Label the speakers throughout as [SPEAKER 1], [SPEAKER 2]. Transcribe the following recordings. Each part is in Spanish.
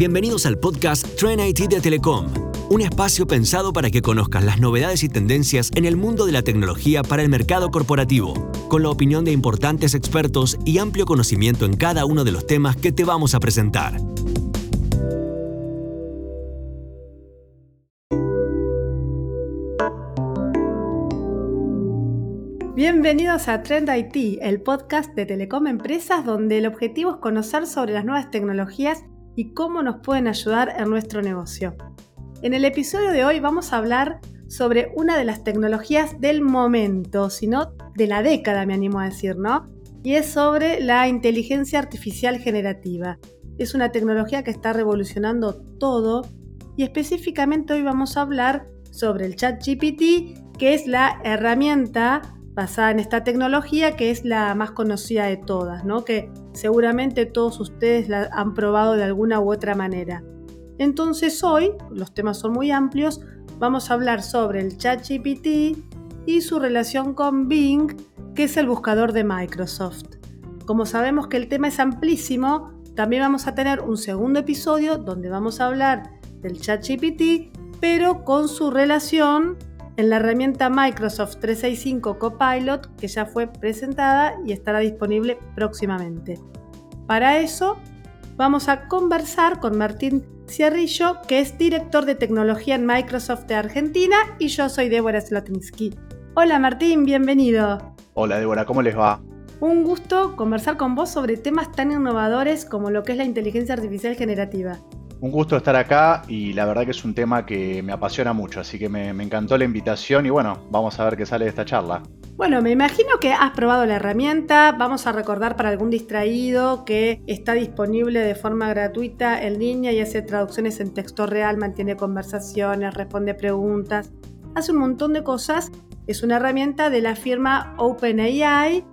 [SPEAKER 1] Bienvenidos al podcast Trend IT de Telecom, un espacio pensado para que conozcas las novedades y tendencias en el mundo de la tecnología para el mercado corporativo, con la opinión de importantes expertos y amplio conocimiento en cada uno de los temas que te vamos a presentar.
[SPEAKER 2] Bienvenidos a Trend IT, el podcast de Telecom Empresas donde el objetivo es conocer sobre las nuevas tecnologías y cómo nos pueden ayudar en nuestro negocio. En el episodio de hoy vamos a hablar sobre una de las tecnologías del momento, sino de la década me animo a decir, ¿no? Y es sobre la inteligencia artificial generativa. Es una tecnología que está revolucionando todo y específicamente hoy vamos a hablar sobre el chat GPT, que es la herramienta basada en esta tecnología que es la más conocida de todas, ¿no? que seguramente todos ustedes la han probado de alguna u otra manera. Entonces hoy, los temas son muy amplios, vamos a hablar sobre el ChatGPT y su relación con Bing, que es el buscador de Microsoft. Como sabemos que el tema es amplísimo, también vamos a tener un segundo episodio donde vamos a hablar del ChatGPT, pero con su relación en la herramienta Microsoft 365 Copilot que ya fue presentada y estará disponible próximamente. Para eso vamos a conversar con Martín Cierrillo, que es director de tecnología en Microsoft de Argentina, y yo soy Débora Slotinsky. Hola Martín, bienvenido.
[SPEAKER 3] Hola Débora, ¿cómo les va?
[SPEAKER 2] Un gusto conversar con vos sobre temas tan innovadores como lo que es la inteligencia artificial generativa.
[SPEAKER 3] Un gusto estar acá y la verdad que es un tema que me apasiona mucho, así que me, encantó la invitación y bueno, vamos a ver qué sale de esta charla.
[SPEAKER 2] Bueno, me imagino que has probado la herramienta. Vamos a recordar para algún distraído que está disponible de forma gratuita en línea y hace traducciones en texto real, mantiene conversaciones, responde preguntas, hace un montón de cosas. Es una herramienta de la firma OpenAI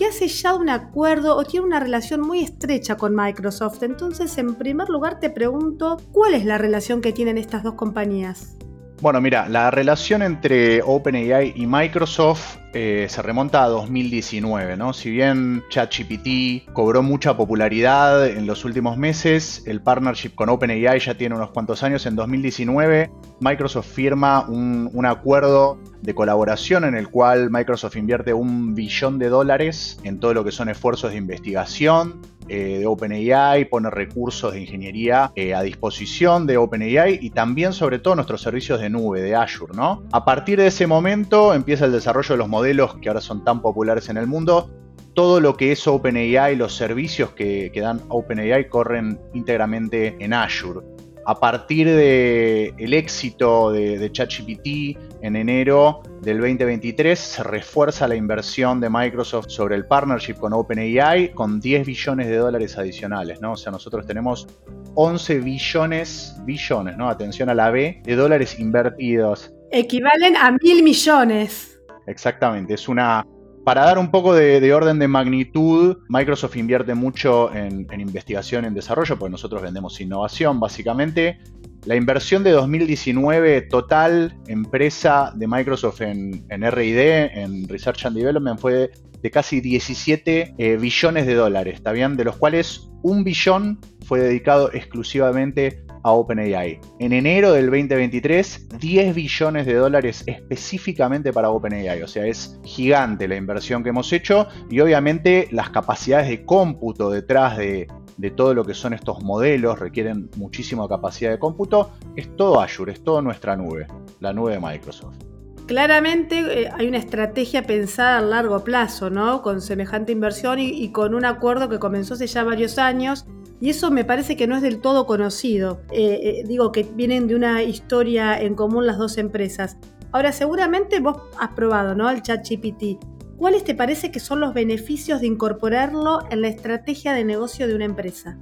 [SPEAKER 2] que ha sellado un acuerdo o tiene una relación muy estrecha con Microsoft. Entonces, en primer lugar, te pregunto, ¿cuál es la relación que tienen estas dos compañías?
[SPEAKER 3] Bueno, mira, la relación entre OpenAI y Microsoft eh, se remonta a 2019, ¿no? Si bien ChatGPT cobró mucha popularidad en los últimos meses, el partnership con OpenAI ya tiene unos cuantos años. En 2019, Microsoft firma un, acuerdo de colaboración en el cual Microsoft invierte un billón de dólares en todo lo que son esfuerzos de investigación eh, de OpenAI, pone recursos de ingeniería eh, a disposición de OpenAI y también sobre todo nuestros servicios de nube, de Azure, ¿no? A partir de ese momento empieza el desarrollo de los modelos que ahora son tan populares en el mundo. Todo lo que es OpenAI, los servicios que, dan OpenAI corren íntegramente en Azure a partir del el éxito de, ChatGPT en enero del 2023, se refuerza la inversión de Microsoft sobre el partnership con OpenAI con 10 billones de dólares adicionales. O sea, nosotros tenemos 11 billones, billones. Atención a la B, de dólares invertidos.
[SPEAKER 2] Equivalen a mil millones.
[SPEAKER 3] Exactamente, es una para dar un poco de, orden de magnitud, Microsoft invierte mucho en, investigación, en desarrollo, porque nosotros vendemos innovación, básicamente. La inversión de 2019 total, empresa de Microsoft en, RD, en Research and Development, fue de, casi 17 eh, billones de dólares, ¿está bien? De los cuales un billón fue dedicado exclusivamente a OpenAI. En enero del 2023, 10 billones de dólares específicamente para OpenAI. O sea, es gigante la inversión que hemos hecho y obviamente las capacidades de cómputo detrás de, todo lo que son estos modelos requieren muchísima capacidad de cómputo. Es todo Azure, es toda nuestra nube, la nube de Microsoft.
[SPEAKER 2] Claramente eh, hay una estrategia pensada a largo plazo, ¿no? Con semejante inversión y, con un acuerdo que comenzó hace ya varios años y eso me parece que no es del todo conocido. Eh, eh, digo que vienen de una historia en común las dos empresas. Ahora, seguramente vos has probado, ¿no? El ChatGPT. ¿Cuáles te parece que son los beneficios de incorporarlo en la estrategia de negocio de una empresa?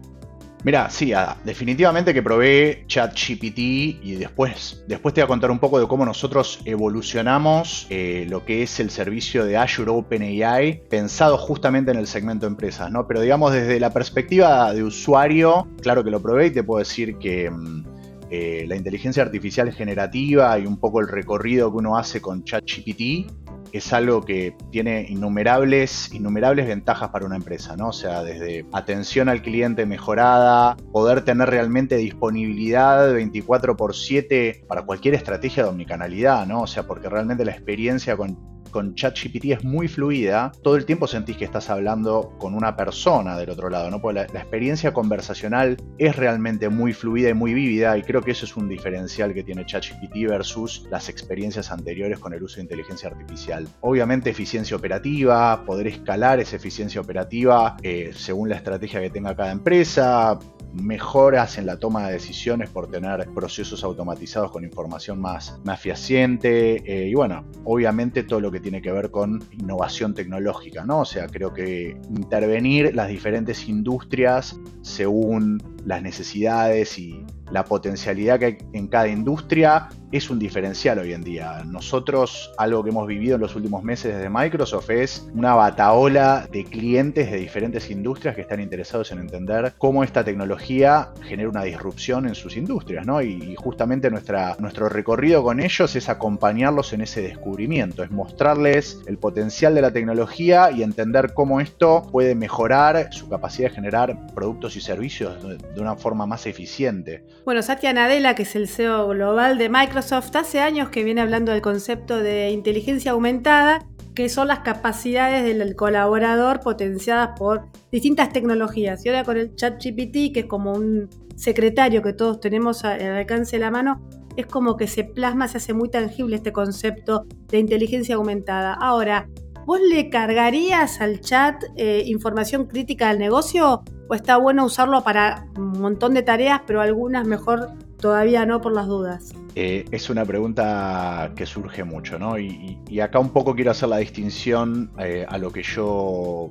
[SPEAKER 3] Mira, sí, definitivamente que probé ChatGPT y después, después te voy a contar un poco de cómo nosotros evolucionamos eh, lo que es el servicio de Azure OpenAI pensado justamente en el segmento empresas, ¿no? Pero digamos desde la perspectiva de usuario, claro que lo probé y te puedo decir que mm, eh, la inteligencia artificial generativa y un poco el recorrido que uno hace con ChatGPT es algo que tiene innumerables, innumerables ventajas para una empresa, ¿no? O sea, desde atención al cliente mejorada, poder tener realmente disponibilidad 24 por 7 para cualquier estrategia de omnicanalidad, ¿no? O sea, porque realmente la experiencia con con ChatGPT es muy fluida, todo el tiempo sentís que estás hablando con una persona del otro lado, ¿no? Porque la, la, experiencia conversacional es realmente muy fluida y muy vívida y creo que eso es un diferencial que tiene ChatGPT versus las experiencias anteriores con el uso de inteligencia artificial. Obviamente eficiencia operativa, poder escalar esa eficiencia operativa eh, según la estrategia que tenga cada empresa, mejoras en la toma de decisiones por tener procesos automatizados con información más, más fehaciente eh, y bueno, obviamente todo lo que tiene que ver con innovación tecnológica, ¿no? O sea, creo que intervenir las diferentes industrias según las necesidades y la potencialidad que hay en cada industria es un diferencial hoy en día. Nosotros, algo que hemos vivido en los últimos meses desde Microsoft es una bataola de clientes de diferentes industrias que están interesados en entender cómo esta tecnología genera una disrupción en sus industrias, ¿no? Y, justamente nuestra, nuestro recorrido con ellos es acompañarlos en ese descubrimiento, es mostrarles el potencial de la tecnología y entender cómo esto puede mejorar su capacidad de generar productos y servicios de una forma más eficiente.
[SPEAKER 2] Bueno, Satya Nadella, que es el CEO global de Microsoft, hace años que viene hablando del concepto de inteligencia aumentada, que son las capacidades del colaborador potenciadas por distintas tecnologías. Y ahora con el ChatGPT, que es como un secretario que todos tenemos al alcance de la mano, es como que se plasma, se hace muy tangible este concepto de inteligencia aumentada. Ahora, ¿vos le cargarías al chat eh, información crítica del negocio o está bueno usarlo para un montón de tareas, pero algunas mejor todavía no por las dudas?
[SPEAKER 3] Eh, es una pregunta que surge mucho, ¿no? Y, acá un poco quiero hacer la distinción eh, a lo que yo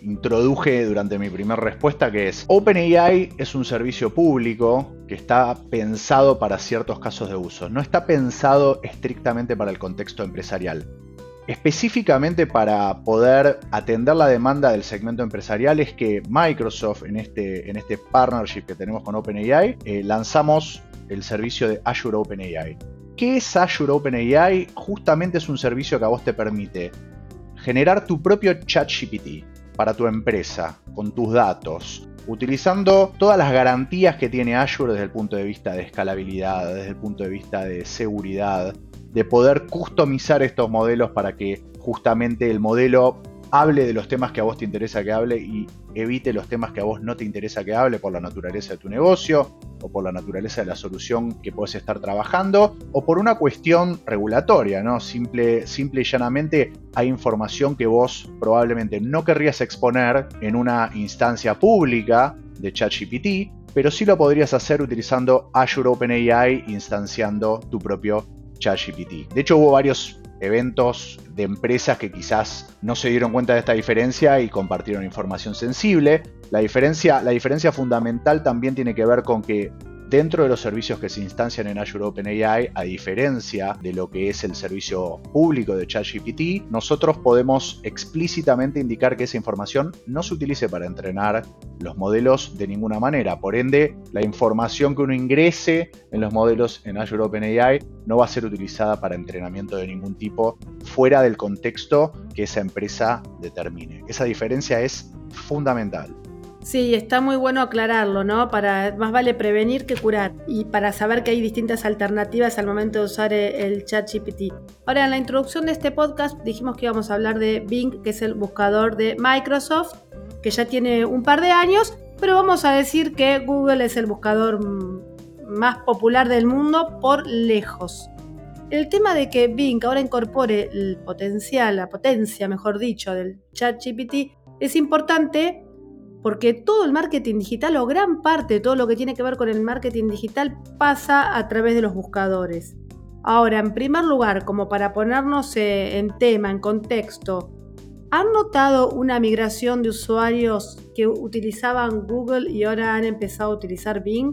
[SPEAKER 3] introduje durante mi primera respuesta, que es OpenAI es un servicio público que está pensado para ciertos casos de uso, no está pensado estrictamente para el contexto empresarial específicamente para poder atender la demanda del segmento empresarial es que Microsoft en este, en este partnership que tenemos con OpenAI eh, lanzamos el servicio de Azure OpenAI. ¿Qué es Azure OpenAI? Justamente es un servicio que a vos te permite generar tu propio chat GPT para tu empresa con tus datos, utilizando todas las garantías que tiene Azure desde el punto de vista de escalabilidad, desde el punto de vista de seguridad, de poder customizar estos modelos para que justamente el modelo hable de los temas que a vos te interesa que hable y evite los temas que a vos no te interesa que hable por la naturaleza de tu negocio o por la naturaleza de la solución que puedes estar trabajando o por una cuestión regulatoria, ¿no? Simple, simple y llanamente hay información que vos probablemente no querrías exponer en una instancia pública de ChatGPT, pero sí lo podrías hacer utilizando Azure OpenAI instanciando tu propio ChatGPT. De hecho, hubo varios eventos de empresas que quizás no se dieron cuenta de esta diferencia y compartieron información sensible. La diferencia, la diferencia fundamental también tiene que ver con que Dentro de los servicios que se instancian en Azure OpenAI, a diferencia de lo que es el servicio público de ChatGPT, nosotros podemos explícitamente indicar que esa información no se utilice para entrenar los modelos de ninguna manera. Por ende, la información que uno ingrese en los modelos en Azure OpenAI no va a ser utilizada para entrenamiento de ningún tipo fuera del contexto que esa empresa determine. Esa diferencia es fundamental.
[SPEAKER 2] Sí, está muy bueno aclararlo, ¿no? Para más vale prevenir que curar y para saber que hay distintas alternativas al momento de usar eh, el chat GPT. Ahora, en la introducción de este podcast dijimos que íbamos a hablar de Bing, que es el buscador de Microsoft, que ya tiene un par de años, pero vamos a decir que Google es el buscador mm, más popular del mundo por lejos. El tema de que Bing ahora incorpore el potencial, la potencia, mejor dicho, del chat GPT es importante porque todo el marketing digital o gran parte de todo lo que tiene que ver con el marketing digital pasa a través de los buscadores. Ahora, en primer lugar, como para ponernos eh, en tema, en contexto, ¿han notado una migración de usuarios que utilizaban Google y ahora han empezado a utilizar Bing?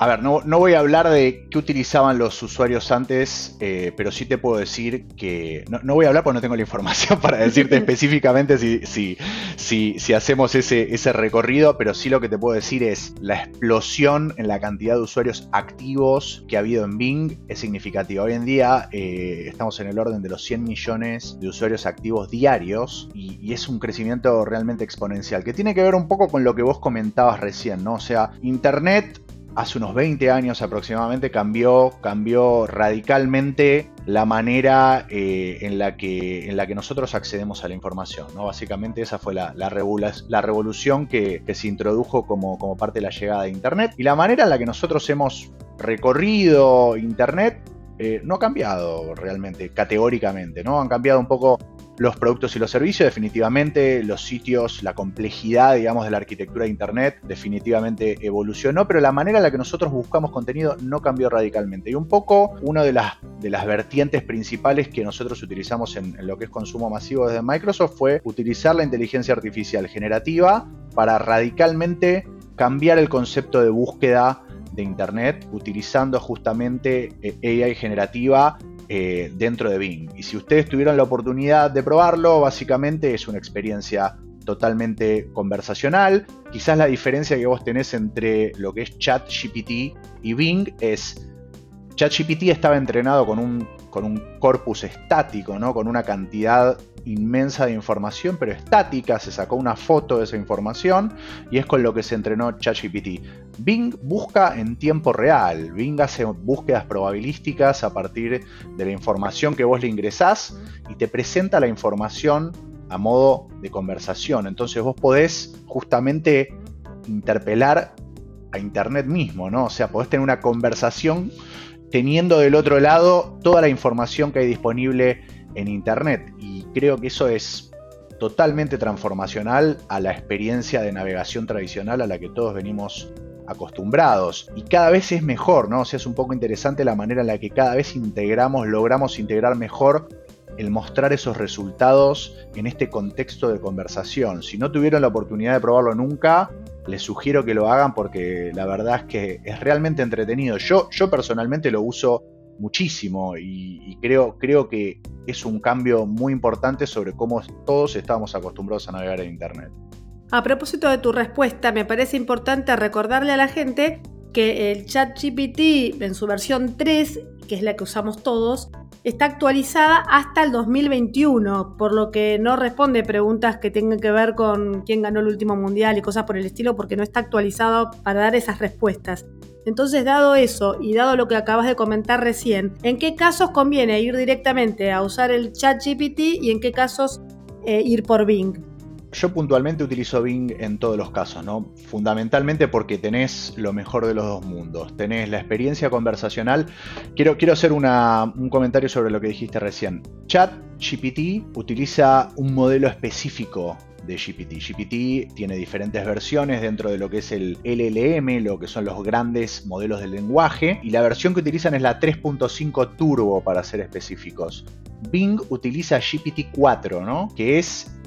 [SPEAKER 3] A ver, no, voy a hablar de qué utilizaban los usuarios antes, eh, pero sí te puedo decir que. No, voy a hablar porque no tengo la información para decirte específicamente si, si, si, hacemos ese, ese recorrido, pero sí lo que te puedo decir es la explosión en la cantidad de usuarios activos que ha habido en Bing es significativa. Hoy en día eh, estamos en el orden de los 100 millones de usuarios activos diarios y, y es un crecimiento realmente exponencial, que tiene que ver un poco con lo que vos comentabas recién, ¿no? O sea, Internet hace unos 20 años aproximadamente cambió, cambió radicalmente la manera eh, en, la que, en la que nosotros accedemos a la información. ¿no? Básicamente esa fue la, la, revolución que, se introdujo como, como parte de la llegada de Internet y la manera en la que nosotros hemos recorrido Internet eh, no ha cambiado realmente, categóricamente, ¿no? Han cambiado un poco los productos y los servicios, definitivamente los sitios, la complejidad, digamos, de la arquitectura de Internet definitivamente evolucionó, pero la manera en la que nosotros buscamos contenido no cambió radicalmente. Y un poco una de las, vertientes principales que nosotros utilizamos en, en lo que es consumo masivo desde Microsoft fue utilizar la inteligencia artificial generativa para radicalmente cambiar el concepto de búsqueda de Internet utilizando justamente eh, AI generativa eh, dentro de Bing. Y si ustedes tuvieron la oportunidad de probarlo, básicamente es una experiencia totalmente conversacional. Quizás la diferencia que vos tenés entre lo que es ChatGPT y Bing es ChatGPT estaba entrenado con un, con un corpus estático, ¿no? con una cantidad inmensa de información, pero estática, se sacó una foto de esa información y es con lo que se entrenó ChatGPT. Bing busca en tiempo real, Bing hace búsquedas probabilísticas a partir de la información que vos le ingresás y te presenta la información a modo de conversación. Entonces vos podés justamente interpelar a Internet mismo, ¿no? O sea, podés tener una conversación teniendo del otro lado toda la información que hay disponible en Internet. Y creo que eso es totalmente transformacional a la experiencia de navegación tradicional a la que todos venimos acostumbrados. Y cada vez es mejor, ¿no? O sea, es un poco interesante la manera en la que cada vez integramos, logramos integrar mejor el mostrar esos resultados en este contexto de conversación. Si no tuvieron la oportunidad de probarlo nunca, les sugiero que lo hagan porque la verdad es que es realmente entretenido. Yo, yo personalmente lo uso muchísimo y, creo, creo que es un cambio muy importante sobre cómo todos estamos acostumbrados a navegar en Internet.
[SPEAKER 2] A propósito de tu respuesta, me parece importante recordarle a la gente que el chat GPT en su versión 3, que es la que usamos todos, está actualizada hasta el 2021, por lo que no responde preguntas que tengan que ver con quién ganó el último mundial y cosas por el estilo, porque no está actualizado para dar esas respuestas. Entonces, dado eso y dado lo que acabas de comentar recién, ¿en qué casos conviene ir directamente a usar el chat GPT y en qué casos eh, ir por Bing?
[SPEAKER 3] Yo puntualmente utilizo Bing en todos los casos, ¿no? Fundamentalmente porque tenés lo mejor de los dos mundos. Tenés la experiencia conversacional. Quiero, quiero hacer un comentario sobre lo que dijiste recién. Chat GPT utiliza un modelo específico de GPT. GPT tiene diferentes versiones dentro de lo que es el LLM, lo que son los grandes modelos de lenguaje, y la versión que utilizan es la 3.5 Turbo para ser específicos. Bing utiliza GPT-4, ¿no? que es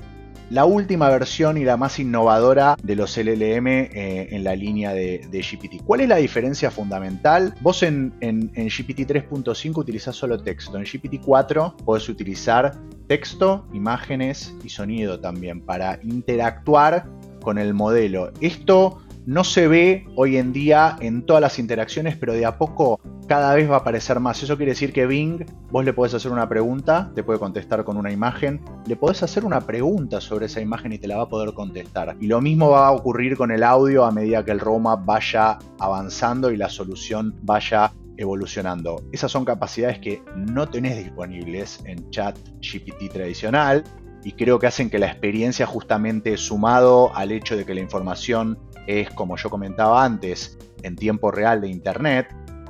[SPEAKER 3] la última versión y la más innovadora de los LLM eh, en la línea de, GPT. ¿Cuál es la diferencia fundamental? Vos en, en, GPT 3.5 utilizás solo texto, en GPT 4 podés utilizar texto, imágenes y sonido también para interactuar con el modelo. Esto no se ve hoy en día en todas las interacciones, pero de a poco cada vez va a aparecer más. Eso quiere decir que Bing, vos le podés hacer una pregunta, te puede contestar con una imagen, le podés hacer una pregunta sobre esa imagen y te la va a poder contestar. Y lo mismo va a ocurrir con el audio a medida que el roadmap vaya avanzando y la solución vaya evolucionando. Esas son capacidades que no tenés disponibles en chat GPT tradicional y creo que hacen que la experiencia justamente sumado al hecho de que la información es, como yo comentaba antes, en tiempo real de Internet,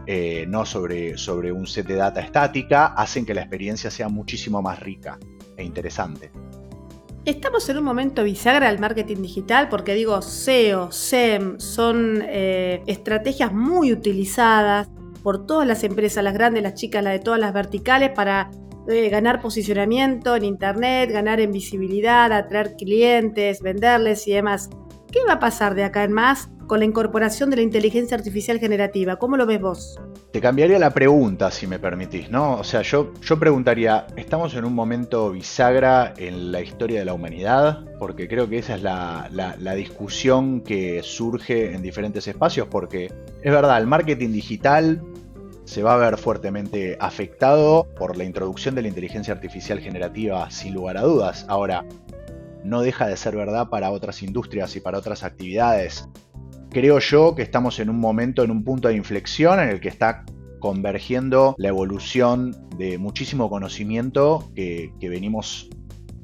[SPEAKER 3] eh, no sobre, sobre un set de data estática, hacen que la experiencia sea muchísimo más rica e interesante.
[SPEAKER 2] Estamos en un momento bisagra del marketing digital porque digo SEO, SEM son eh, estrategias muy utilizadas por todas las empresas, las grandes, las chicas, las de todas las verticales para eh, ganar posicionamiento en Internet, ganar en visibilidad, atraer clientes, venderles y demás. ¿Qué va a pasar de acá en más con la incorporación de la inteligencia artificial generativa? ¿Cómo lo ves vos?
[SPEAKER 3] Te cambiaría la pregunta, si me permitís, ¿no? O sea, yo, yo preguntaría, ¿estamos en un momento bisagra en la historia de la humanidad? Porque creo que esa es la, la discusión que surge en diferentes espacios, porque es verdad, el marketing digital se va a ver fuertemente afectado por la introducción de la inteligencia artificial generativa, sin lugar a dudas. Ahora, no deja de ser verdad para otras industrias y para otras actividades. Creo yo que estamos en un momento, en un punto de inflexión en el que está convergiendo la evolución de muchísimo conocimiento que, venimos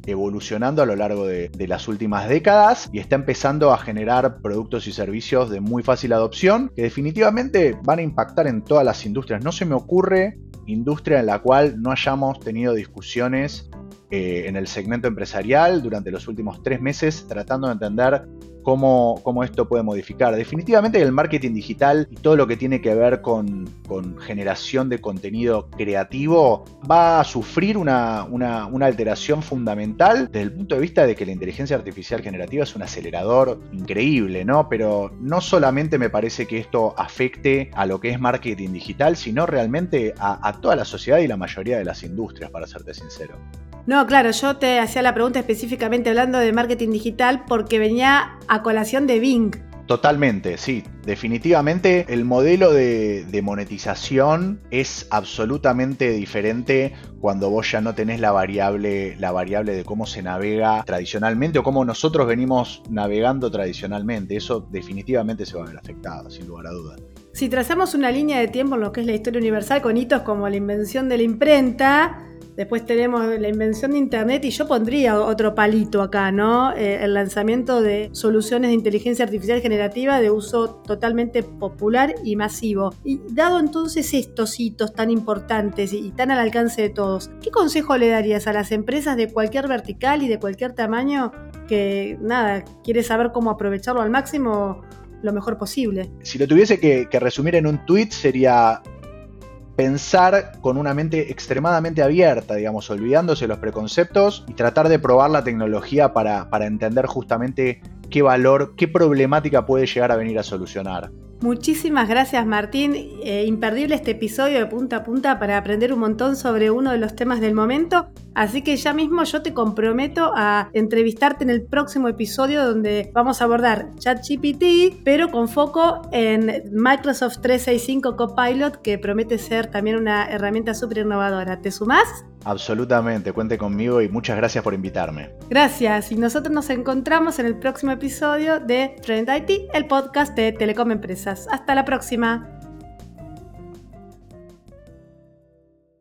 [SPEAKER 3] evolucionando a lo largo de, las últimas décadas y está empezando a generar productos y servicios de muy fácil adopción que definitivamente van a impactar en todas las industrias. No se me ocurre industria en la cual no hayamos tenido discusiones eh, en el segmento empresarial durante los últimos tres meses tratando de entender cómo, cómo, esto puede modificar. Definitivamente el marketing digital y todo lo que tiene que ver con, con generación de contenido creativo va a sufrir una, una, alteración fundamental desde el punto de vista de que la inteligencia artificial generativa es un acelerador increíble, ¿no? Pero no solamente me parece que esto afecte a lo que es marketing digital, sino realmente a, a toda la sociedad y la mayoría de las industrias, para serte sincero.
[SPEAKER 2] No, claro, yo te hacía la pregunta específicamente hablando de marketing digital porque venía a colación de Bing.
[SPEAKER 3] Totalmente, sí. Definitivamente el modelo de, monetización es absolutamente diferente cuando vos ya no tenés la variable, la variable de cómo se navega tradicionalmente o cómo nosotros venimos navegando tradicionalmente. Eso definitivamente se va a ver afectado, sin lugar a dudas.
[SPEAKER 2] Si trazamos una línea de tiempo en lo que es la historia universal con hitos como la invención de la imprenta, Después tenemos la invención de Internet y yo pondría otro palito acá, ¿no? Eh, el lanzamiento de soluciones de inteligencia artificial generativa de uso totalmente popular y masivo. Y dado entonces estos hitos tan importantes y tan al alcance de todos, ¿qué consejo le darías a las empresas de cualquier vertical y de cualquier tamaño que, nada, quiere saber cómo aprovecharlo al máximo lo mejor posible?
[SPEAKER 3] Si lo tuviese que, que resumir en un tweet sería pensar con una mente extremadamente abierta, digamos, olvidándose los preconceptos y tratar de probar la tecnología para, para entender justamente qué valor, qué problemática puede llegar a venir a solucionar.
[SPEAKER 2] Muchísimas gracias Martín, eh, imperdible este episodio de punta a punta para aprender un montón sobre uno de los temas del momento, así que ya mismo yo te comprometo a entrevistarte en el próximo episodio donde vamos a abordar ChatGPT, pero con foco en Microsoft 365 Copilot, que promete ser también una herramienta súper innovadora. ¿Te sumás?
[SPEAKER 3] Absolutamente, cuente conmigo y muchas gracias por invitarme.
[SPEAKER 2] Gracias, y nosotros nos encontramos en el próximo episodio de Trend IT, el podcast de Telecom Empresas. Hasta la próxima.